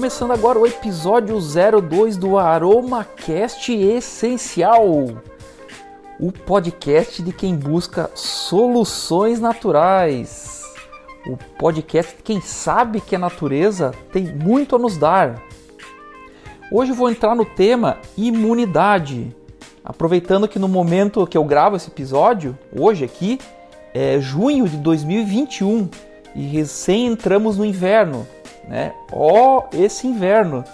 Começando agora o episódio 02 do AromaCast Essencial, o podcast de quem busca soluções naturais, o podcast de quem sabe que a natureza tem muito a nos dar. Hoje vou entrar no tema imunidade, aproveitando que no momento que eu gravo esse episódio, hoje aqui, é junho de 2021 e recém entramos no inverno né? Ó, oh, esse inverno.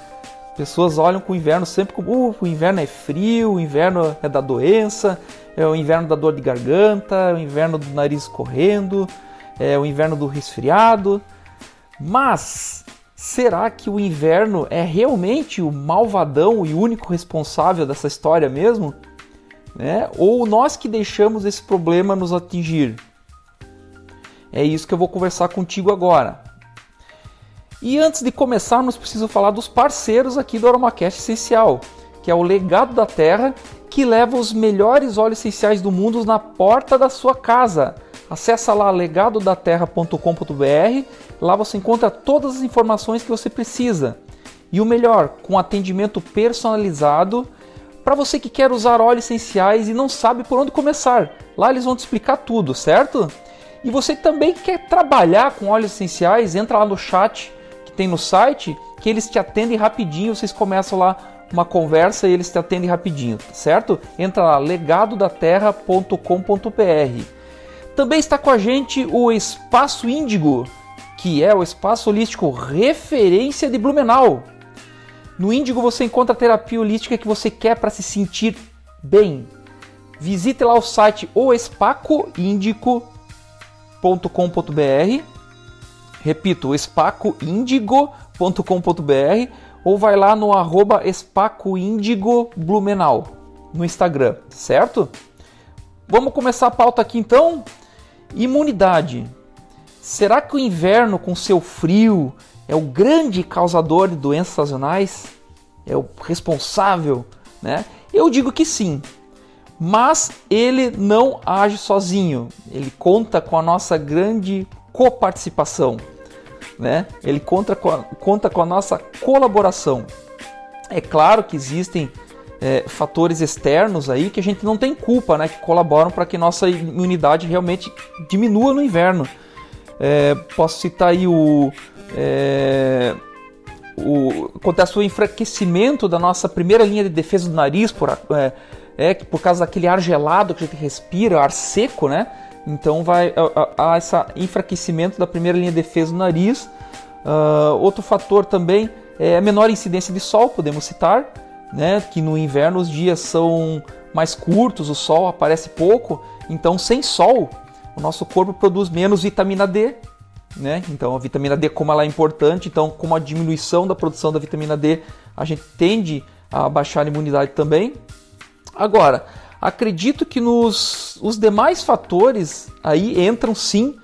Pessoas olham com o inverno sempre como uh, o inverno é frio, o inverno é da doença, é o inverno da dor de garganta, é o inverno do nariz correndo, é o inverno do resfriado. Mas será que o inverno é realmente o malvadão e único responsável dessa história mesmo? Né? Ou nós que deixamos esse problema nos atingir? É isso que eu vou conversar contigo agora. E antes de começarmos, preciso falar dos parceiros aqui do AromaCast Essencial, que é o Legado da Terra, que leva os melhores óleos essenciais do mundo na porta da sua casa. Acesse lá legadodaterra.com.br, lá você encontra todas as informações que você precisa. E o melhor, com atendimento personalizado para você que quer usar óleos essenciais e não sabe por onde começar. Lá eles vão te explicar tudo, certo? E você também quer trabalhar com óleos essenciais, entra lá no chat tem no site que eles te atendem rapidinho, vocês começam lá uma conversa e eles te atendem rapidinho, certo? Entra lá legadodaterra.com.br. Também está com a gente o Espaço Índigo, que é o espaço holístico referência de Blumenau. No Índigo você encontra a terapia holística que você quer para se sentir bem. Visite lá o site oespacoindico.com.br Repito, espacoindigo.com.br ou vai lá no arroba no Instagram, certo? Vamos começar a pauta aqui então. Imunidade. Será que o inverno com seu frio é o grande causador de doenças sazonais? É o responsável, né? Eu digo que sim. Mas ele não age sozinho. Ele conta com a nossa grande coparticipação né? Ele conta com a, conta com a nossa colaboração. É claro que existem é, fatores externos aí que a gente não tem culpa, né? Que colaboram para que nossa imunidade realmente diminua no inverno. É, posso citar aí o, é, o acontece o enfraquecimento da nossa primeira linha de defesa do nariz por é, é por causa daquele ar gelado que a gente respira, ar seco, né? Então vai há esse enfraquecimento da primeira linha de defesa do nariz. Uh, outro fator também é a menor incidência de sol, podemos citar, né? que no inverno os dias são mais curtos, o sol aparece pouco, então sem sol o nosso corpo produz menos vitamina D. Né? Então a vitamina D, como ela é importante, então com a diminuição da produção da vitamina D, a gente tende a baixar a imunidade também. Agora, acredito que nos os demais fatores aí entram sim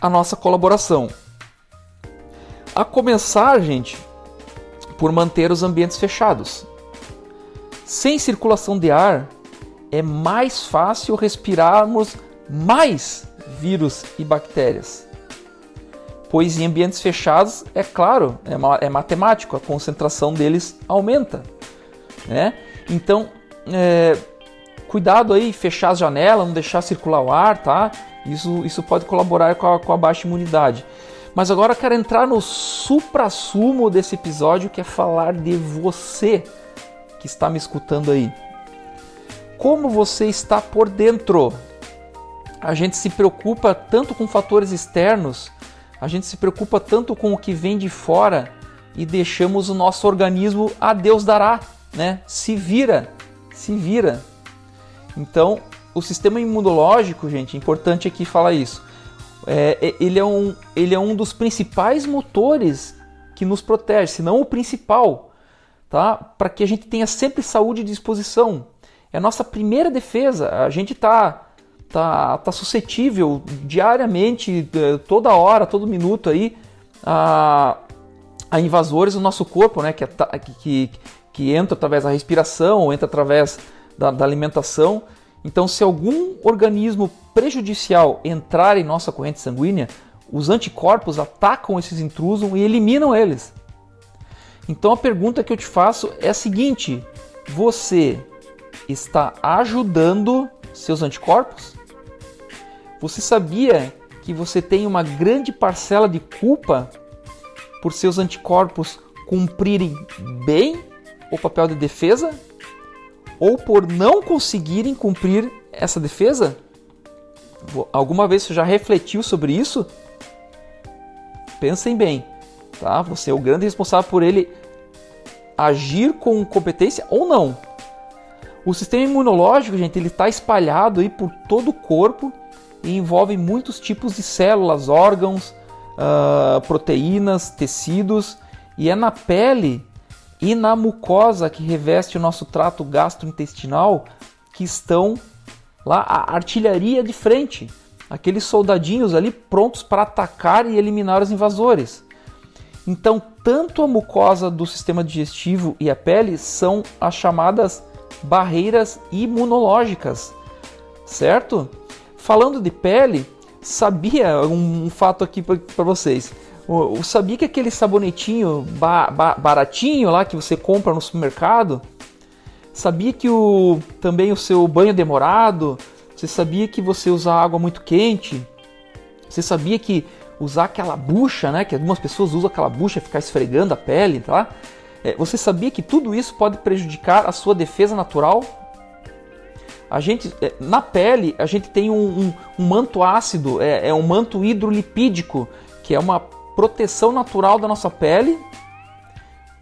a nossa colaboração. A começar, gente, por manter os ambientes fechados. Sem circulação de ar, é mais fácil respirarmos mais vírus e bactérias. Pois em ambientes fechados, é claro, é, é matemático, a concentração deles aumenta. Né? Então, é, Cuidado aí, fechar as janelas, não deixar circular o ar, tá? Isso, isso pode colaborar com a, com a baixa imunidade. Mas agora eu quero entrar no supra-sumo desse episódio, que é falar de você que está me escutando aí. Como você está por dentro? A gente se preocupa tanto com fatores externos, a gente se preocupa tanto com o que vem de fora e deixamos o nosso organismo a Deus dará, né? Se vira, se vira. Então, o sistema imunológico, gente, é importante aqui falar isso. É, é, ele, é um, ele é um dos principais motores que nos protege, se não o principal, tá? Para que a gente tenha sempre saúde e disposição. É a nossa primeira defesa. A gente está tá, tá suscetível diariamente, é, toda hora, todo minuto aí, a, a invasores do nosso corpo, né? Que, que, que entra através da respiração, entra através da, da alimentação. Então, se algum organismo prejudicial entrar em nossa corrente sanguínea, os anticorpos atacam esses intrusos e eliminam eles. Então a pergunta que eu te faço é a seguinte: você está ajudando seus anticorpos? Você sabia que você tem uma grande parcela de culpa por seus anticorpos cumprirem bem o papel de defesa ou por não conseguirem cumprir essa defesa? Alguma vez você já refletiu sobre isso? Pensem bem, tá? Você é o grande responsável por ele agir com competência ou não. O sistema imunológico, gente, ele está espalhado aí por todo o corpo e envolve muitos tipos de células, órgãos, uh, proteínas, tecidos e é na pele e na mucosa que reveste o nosso trato gastrointestinal que estão lá a artilharia de frente, aqueles soldadinhos ali prontos para atacar e eliminar os invasores. Então, tanto a mucosa do sistema digestivo e a pele são as chamadas barreiras imunológicas, certo? Falando de pele, sabia um fato aqui para vocês. Eu sabia que aquele sabonetinho ba ba baratinho lá que você compra no supermercado, sabia que o também o seu banho demorado, você sabia que você usa água muito quente, você sabia que usar aquela bucha, né, que algumas pessoas usam aquela bucha ficar esfregando a pele, tá? É, você sabia que tudo isso pode prejudicar a sua defesa natural? A gente, é, na pele, a gente tem um, um, um manto ácido, é, é, um manto hidrolipídico, que é uma proteção natural da nossa pele,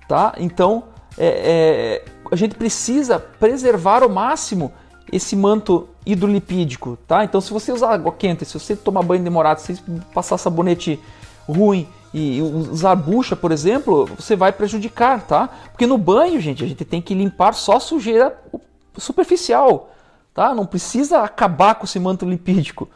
tá? Então, é, é, a gente precisa preservar ao máximo esse manto hidrolipídico, tá? Então, se você usar água quente, se você tomar banho demorado, se você passar sabonete ruim, e usar bucha, por exemplo, você vai prejudicar, tá? Porque no banho, gente, a gente tem que limpar só sujeira superficial, tá? Não precisa acabar com esse manto lipídico.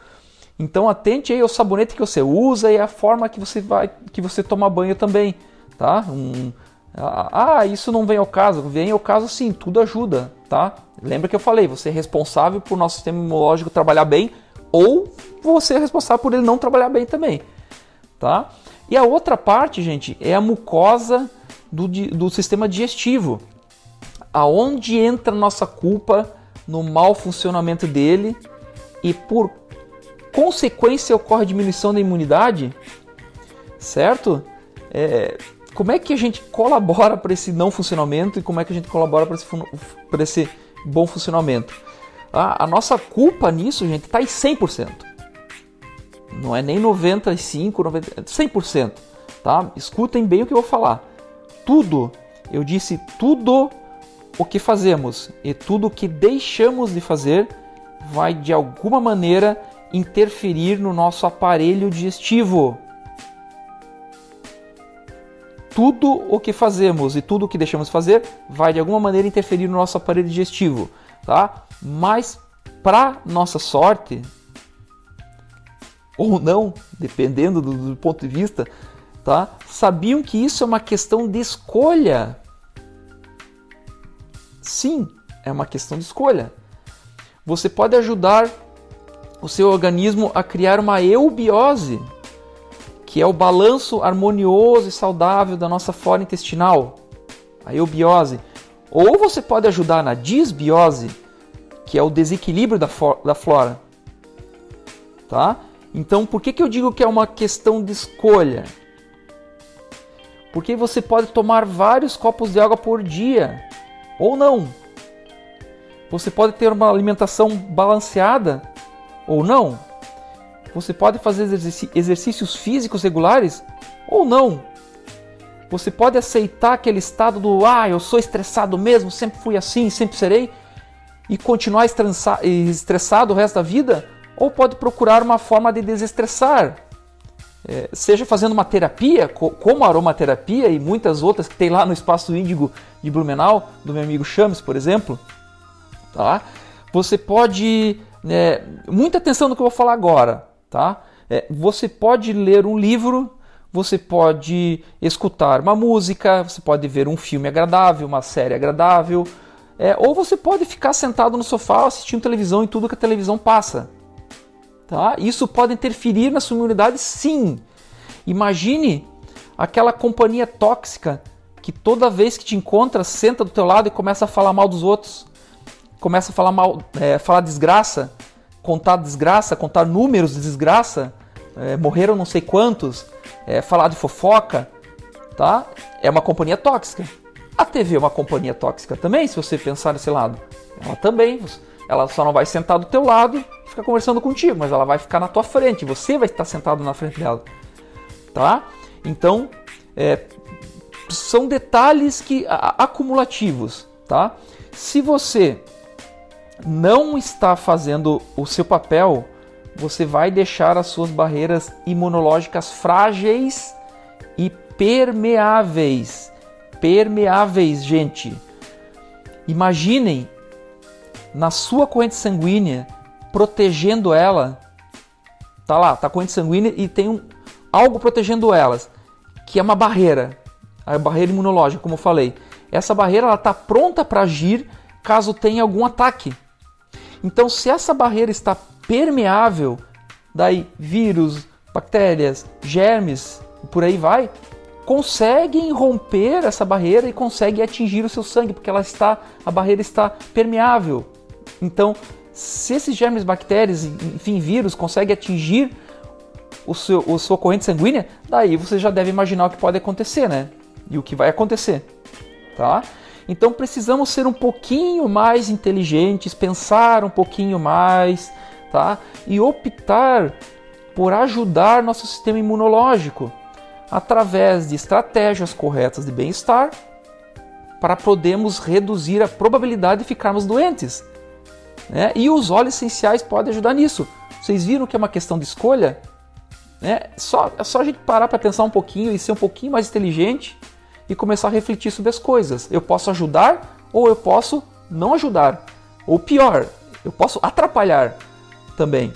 Então atente aí ao sabonete que você usa e a forma que você vai que você toma banho também, tá? Um, ah, isso não vem ao caso. Vem ao caso sim, tudo ajuda, tá? Lembra que eu falei, você é responsável por nosso sistema imunológico trabalhar bem ou você é responsável por ele não trabalhar bem também, tá? E a outra parte, gente, é a mucosa do, do sistema digestivo, aonde entra nossa culpa no mau funcionamento dele e por consequência ocorre diminuição da imunidade, certo? É, como é que a gente colabora para esse não funcionamento e como é que a gente colabora para esse, esse bom funcionamento? A, a nossa culpa nisso, gente, está em 100%. Não é nem 95, 90, 100%, tá? Escutem bem o que eu vou falar. Tudo, eu disse tudo o que fazemos e tudo o que deixamos de fazer vai de alguma maneira interferir no nosso aparelho digestivo. Tudo o que fazemos e tudo o que deixamos de fazer vai de alguma maneira interferir no nosso aparelho digestivo, tá? Mas para nossa sorte, ou não, dependendo do, do ponto de vista, tá? Sabiam que isso é uma questão de escolha. Sim, é uma questão de escolha. Você pode ajudar o seu organismo a criar uma eubiose, que é o balanço harmonioso e saudável da nossa flora intestinal, a eubiose. Ou você pode ajudar na disbiose, que é o desequilíbrio da, da flora. Tá? Então, por que, que eu digo que é uma questão de escolha? Porque você pode tomar vários copos de água por dia, ou não. Você pode ter uma alimentação balanceada, ou não. Você pode fazer exercícios físicos regulares, ou não. Você pode aceitar aquele estado do ah, eu sou estressado mesmo, sempre fui assim, sempre serei, e continuar estressado o resto da vida, ou pode procurar uma forma de desestressar, é, seja fazendo uma terapia, como a aromaterapia e muitas outras que tem lá no Espaço Índigo de Blumenau, do meu amigo Chames, por exemplo. Tá? Você pode. É, muita atenção no que eu vou falar agora. Tá? É, você pode ler um livro, você pode escutar uma música, você pode ver um filme agradável, uma série agradável, é, ou você pode ficar sentado no sofá assistindo televisão e tudo que a televisão passa. Tá? Isso pode interferir na sua imunidade, sim. Imagine aquela companhia tóxica que toda vez que te encontra, senta do teu lado e começa a falar mal dos outros. Começa a falar mal, é, falar desgraça, contar desgraça, contar números de desgraça, é, morreram não sei quantos, é, falar de fofoca, tá? É uma companhia tóxica. A TV é uma companhia tóxica também, se você pensar nesse lado. Ela também, ela só não vai sentar do teu lado e ficar conversando contigo, mas ela vai ficar na tua frente, você vai estar sentado na frente dela, tá? Então, é, são detalhes que acumulativos, tá? Se você não está fazendo o seu papel, você vai deixar as suas barreiras imunológicas frágeis e permeáveis. Permeáveis, gente. Imaginem na sua corrente sanguínea protegendo ela. Tá lá, tá a corrente sanguínea e tem um, algo protegendo elas, que é uma barreira a barreira imunológica, como eu falei. Essa barreira ela está pronta para agir caso tenha algum ataque. Então, se essa barreira está permeável, daí vírus, bactérias, germes, por aí vai, conseguem romper essa barreira e conseguem atingir o seu sangue, porque ela está, a barreira está permeável. Então, se esses germes, bactérias, enfim, vírus conseguem atingir o seu, a sua corrente sanguínea, daí você já deve imaginar o que pode acontecer, né? e o que vai acontecer, tá? Então precisamos ser um pouquinho mais inteligentes, pensar um pouquinho mais, tá? E optar por ajudar nosso sistema imunológico através de estratégias corretas de bem-estar para podermos reduzir a probabilidade de ficarmos doentes. Né? E os óleos essenciais podem ajudar nisso. Vocês viram que é uma questão de escolha? Né? Só, é só a gente parar para pensar um pouquinho e ser um pouquinho mais inteligente e começar a refletir sobre as coisas. Eu posso ajudar ou eu posso não ajudar. Ou pior, eu posso atrapalhar também,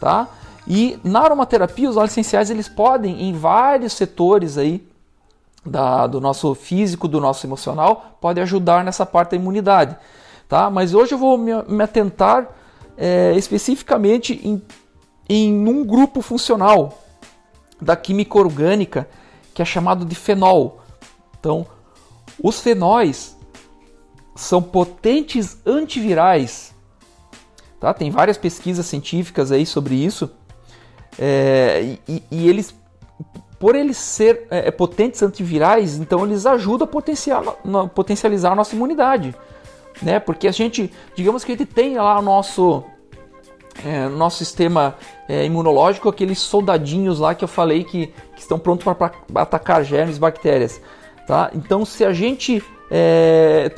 tá? E na aromaterapia, os óleos essenciais eles podem em vários setores aí da, do nosso físico, do nosso emocional, podem ajudar nessa parte da imunidade, tá? Mas hoje eu vou me, me atentar é, especificamente em, em um grupo funcional da química orgânica que é chamado de fenol. Então, os fenóis são potentes antivirais. Tá? Tem várias pesquisas científicas aí sobre isso. É, e, e, eles, por eles ser é, potentes antivirais, então eles ajudam a na, potencializar a nossa imunidade. Né? Porque a gente, digamos que a gente tem lá o nosso, é, nosso sistema é, imunológico, aqueles soldadinhos lá que eu falei que, que estão prontos para atacar germes, bactérias. Tá? Então, se a gente, é,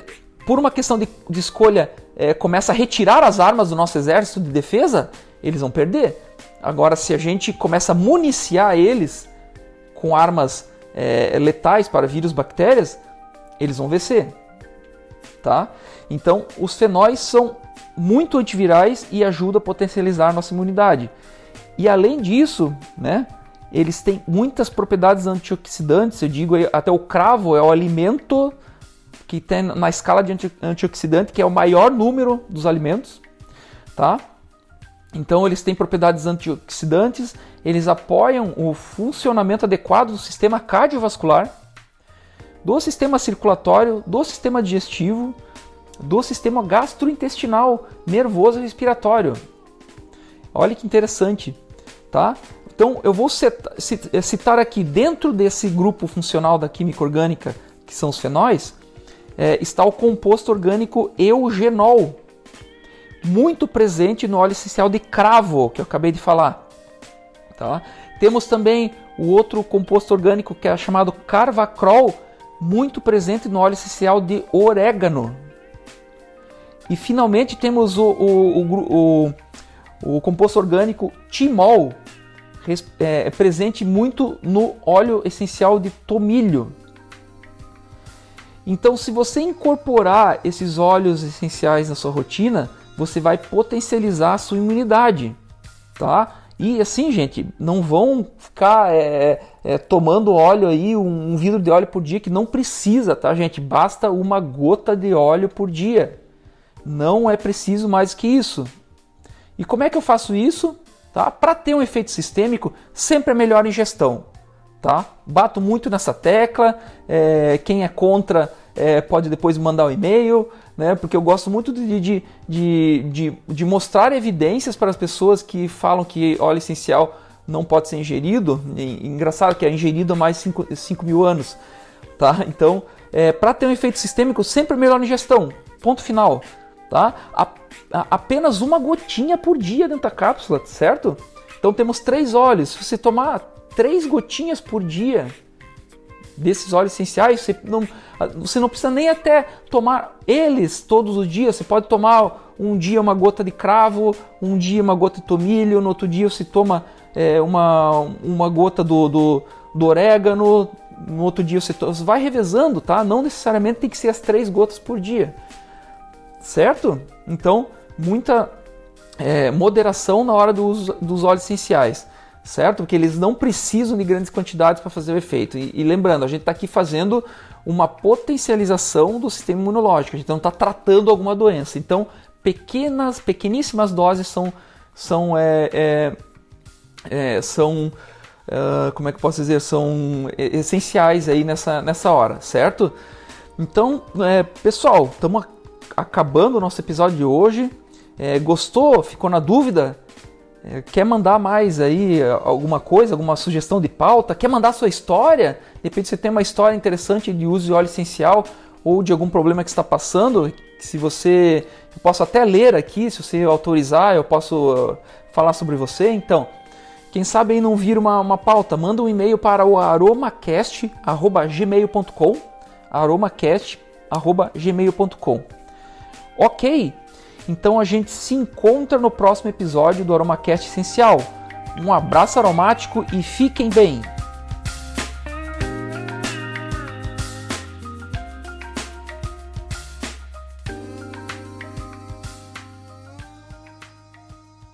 por uma questão de, de escolha, é, começa a retirar as armas do nosso exército de defesa, eles vão perder. Agora, se a gente começa a municiar eles com armas é, letais para vírus, bactérias, eles vão vencer. Tá? Então, os fenóis são muito antivirais e ajudam a potencializar a nossa imunidade. E além disso, né, eles têm muitas propriedades antioxidantes. Eu digo até o cravo é o alimento que tem na escala de antioxidante, que é o maior número dos alimentos, tá? Então eles têm propriedades antioxidantes, eles apoiam o funcionamento adequado do sistema cardiovascular, do sistema circulatório, do sistema digestivo, do sistema gastrointestinal, nervoso e respiratório. Olha que interessante, tá? Então, eu vou eh, citar aqui, dentro desse grupo funcional da química orgânica, que são os fenóis, é, está o composto orgânico eugenol, muito presente no óleo essencial de cravo, que eu acabei de falar. Tá? Temos também o outro composto orgânico que é chamado carvacrol, muito presente no óleo essencial de orégano. E finalmente temos o, o, o, o, o composto orgânico timol, é, é presente muito no óleo essencial de tomilho. Então, se você incorporar esses óleos essenciais na sua rotina, você vai potencializar a sua imunidade, tá? E assim, gente, não vão ficar é, é, tomando óleo aí, um, um vidro de óleo por dia que não precisa, tá, gente? Basta uma gota de óleo por dia. Não é preciso mais que isso. E como é que eu faço isso? Tá? Para ter um efeito sistêmico, sempre é melhor ingestão. tá? Bato muito nessa tecla. É, quem é contra é, pode depois mandar um e-mail, né? Porque eu gosto muito de, de, de, de, de mostrar evidências para as pessoas que falam que óleo essencial não pode ser ingerido. Engraçado que é ingerido há mais de 5 mil anos, tá? Então, é, para ter um efeito sistêmico, sempre melhor ingestão. Ponto final, tá? A, a, apenas uma gotinha por dia dentro da cápsula, certo? Então temos três óleos. Se você tomar três gotinhas por dia desses óleos essenciais, você não, você não precisa nem até tomar eles todos os dias. Você pode tomar um dia uma gota de cravo, um dia uma gota de tomilho, no outro dia você toma é, uma, uma gota do, do, do orégano, no outro dia você, vai revezando, tá? Não necessariamente tem que ser as três gotas por dia, certo? Então, muita é, moderação na hora do uso dos óleos essenciais certo? Porque eles não precisam de grandes quantidades para fazer o efeito. E, e lembrando, a gente está aqui fazendo uma potencialização do sistema imunológico, a gente não está tratando alguma doença. Então, pequenas, pequeníssimas doses são, são, é, é, é, são uh, como é que posso dizer, são essenciais aí nessa, nessa hora, certo? Então, é, pessoal, estamos acabando o nosso episódio de hoje. É, gostou? Ficou na dúvida? É, quer mandar mais aí alguma coisa, alguma sugestão de pauta? Quer mandar sua história? De repente você tem uma história interessante de uso de óleo essencial ou de algum problema que está passando. Se você, eu posso até ler aqui, se você autorizar, eu posso uh, falar sobre você. Então, quem sabe aí não vira uma, uma pauta, manda um e-mail para o aromacast@gmail.com, aromacast@gmail.com. Ok? Então a gente se encontra no próximo episódio do AromaCast Essencial. Um abraço aromático e fiquem bem!